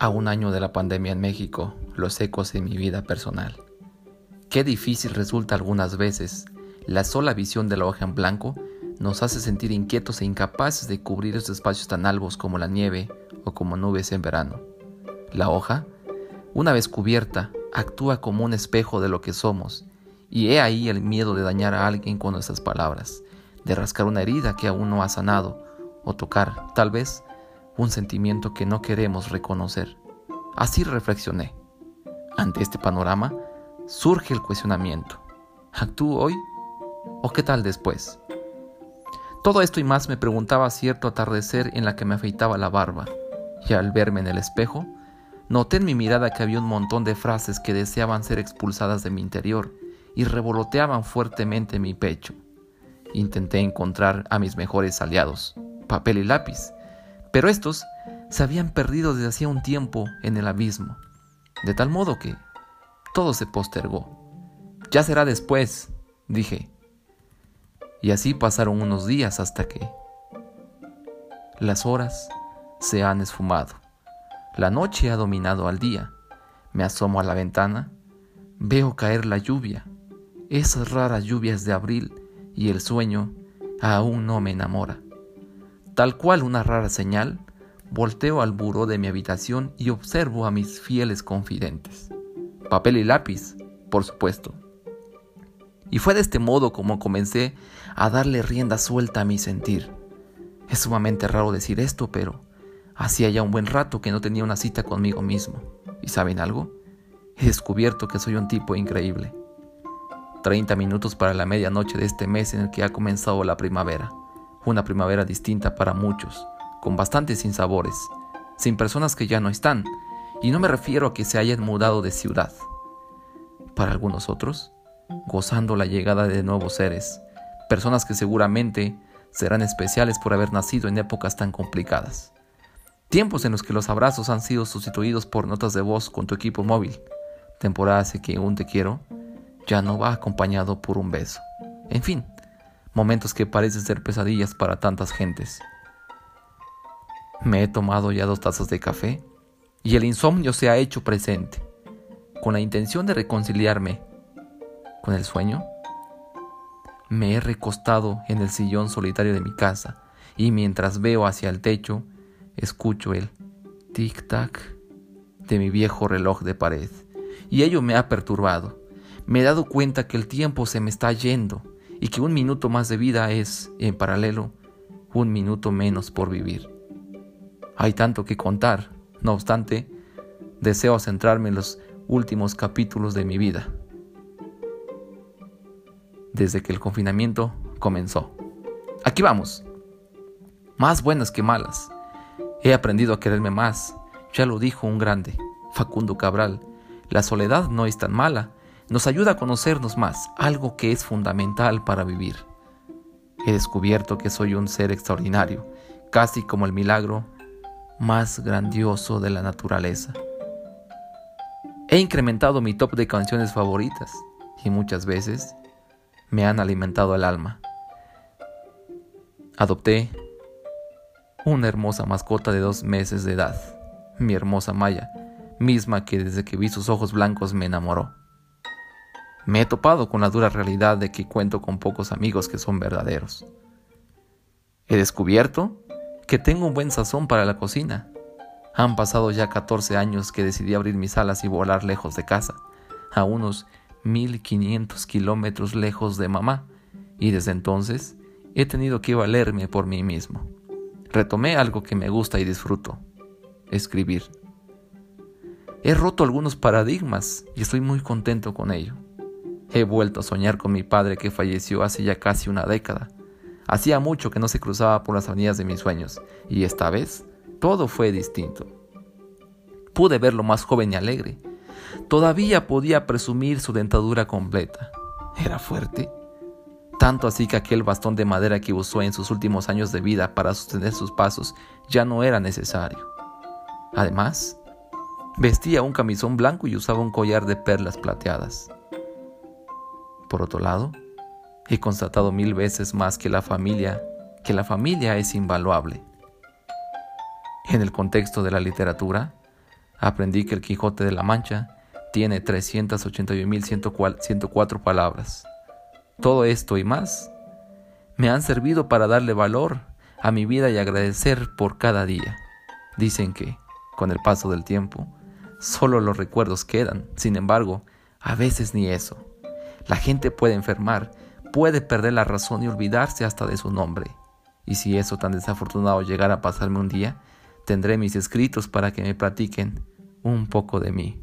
A un año de la pandemia en México, los ecos en mi vida personal. Qué difícil resulta algunas veces. La sola visión de la hoja en blanco nos hace sentir inquietos e incapaces de cubrir esos espacios tan albos como la nieve o como nubes en verano. La hoja, una vez cubierta, actúa como un espejo de lo que somos, y he ahí el miedo de dañar a alguien con nuestras palabras, de rascar una herida que aún no ha sanado, o tocar, tal vez, un sentimiento que no queremos reconocer. Así reflexioné. Ante este panorama, surge el cuestionamiento. ¿Actúo hoy? ¿O qué tal después? Todo esto y más me preguntaba cierto atardecer en la que me afeitaba la barba, y al verme en el espejo, noté en mi mirada que había un montón de frases que deseaban ser expulsadas de mi interior y revoloteaban fuertemente en mi pecho. Intenté encontrar a mis mejores aliados, papel y lápiz, pero estos se habían perdido desde hacía un tiempo en el abismo, de tal modo que todo se postergó. Ya será después, dije. Y así pasaron unos días hasta que las horas se han esfumado. La noche ha dominado al día. Me asomo a la ventana, veo caer la lluvia, esas raras lluvias de abril, y el sueño aún no me enamora. Tal cual una rara señal, volteo al buró de mi habitación y observo a mis fieles confidentes. Papel y lápiz, por supuesto. Y fue de este modo como comencé a darle rienda suelta a mi sentir. Es sumamente raro decir esto, pero hacía ya un buen rato que no tenía una cita conmigo mismo. ¿Y saben algo? He descubierto que soy un tipo increíble. 30 minutos para la medianoche de este mes en el que ha comenzado la primavera una primavera distinta para muchos, con bastantes sinsabores, sin personas que ya no están, y no me refiero a que se hayan mudado de ciudad. Para algunos otros, gozando la llegada de nuevos seres, personas que seguramente serán especiales por haber nacido en épocas tan complicadas. Tiempos en los que los abrazos han sido sustituidos por notas de voz con tu equipo móvil. Temporadas en que un te quiero ya no va acompañado por un beso. En fin, momentos que parecen ser pesadillas para tantas gentes. Me he tomado ya dos tazas de café y el insomnio se ha hecho presente, con la intención de reconciliarme con el sueño. Me he recostado en el sillón solitario de mi casa y mientras veo hacia el techo, escucho el tic-tac de mi viejo reloj de pared. Y ello me ha perturbado. Me he dado cuenta que el tiempo se me está yendo y que un minuto más de vida es, en paralelo, un minuto menos por vivir. Hay tanto que contar, no obstante, deseo centrarme en los últimos capítulos de mi vida, desde que el confinamiento comenzó. Aquí vamos, más buenas que malas. He aprendido a quererme más, ya lo dijo un grande, Facundo Cabral, la soledad no es tan mala, nos ayuda a conocernos más, algo que es fundamental para vivir. He descubierto que soy un ser extraordinario, casi como el milagro más grandioso de la naturaleza. He incrementado mi top de canciones favoritas y muchas veces me han alimentado el alma. Adopté una hermosa mascota de dos meses de edad, mi hermosa Maya, misma que desde que vi sus ojos blancos me enamoró. Me he topado con la dura realidad de que cuento con pocos amigos que son verdaderos. He descubierto que tengo un buen sazón para la cocina. Han pasado ya 14 años que decidí abrir mis alas y volar lejos de casa, a unos 1500 kilómetros lejos de mamá, y desde entonces he tenido que valerme por mí mismo. Retomé algo que me gusta y disfruto, escribir. He roto algunos paradigmas y estoy muy contento con ello. He vuelto a soñar con mi padre que falleció hace ya casi una década. Hacía mucho que no se cruzaba por las avenidas de mis sueños, y esta vez todo fue distinto. Pude verlo más joven y alegre. Todavía podía presumir su dentadura completa. Era fuerte. Tanto así que aquel bastón de madera que usó en sus últimos años de vida para sostener sus pasos ya no era necesario. Además, vestía un camisón blanco y usaba un collar de perlas plateadas. Por otro lado, he constatado mil veces más que la familia, que la familia es invaluable. En el contexto de la literatura, Aprendí que el Quijote de la Mancha tiene 381.104 palabras. Todo esto y más me han servido para darle valor a mi vida y agradecer por cada día. Dicen que, con el paso del tiempo, solo los recuerdos quedan. Sin embargo, a veces ni eso. La gente puede enfermar, puede perder la razón y olvidarse hasta de su nombre. Y si eso tan desafortunado llegara a pasarme un día, tendré mis escritos para que me platiquen un poco de mí.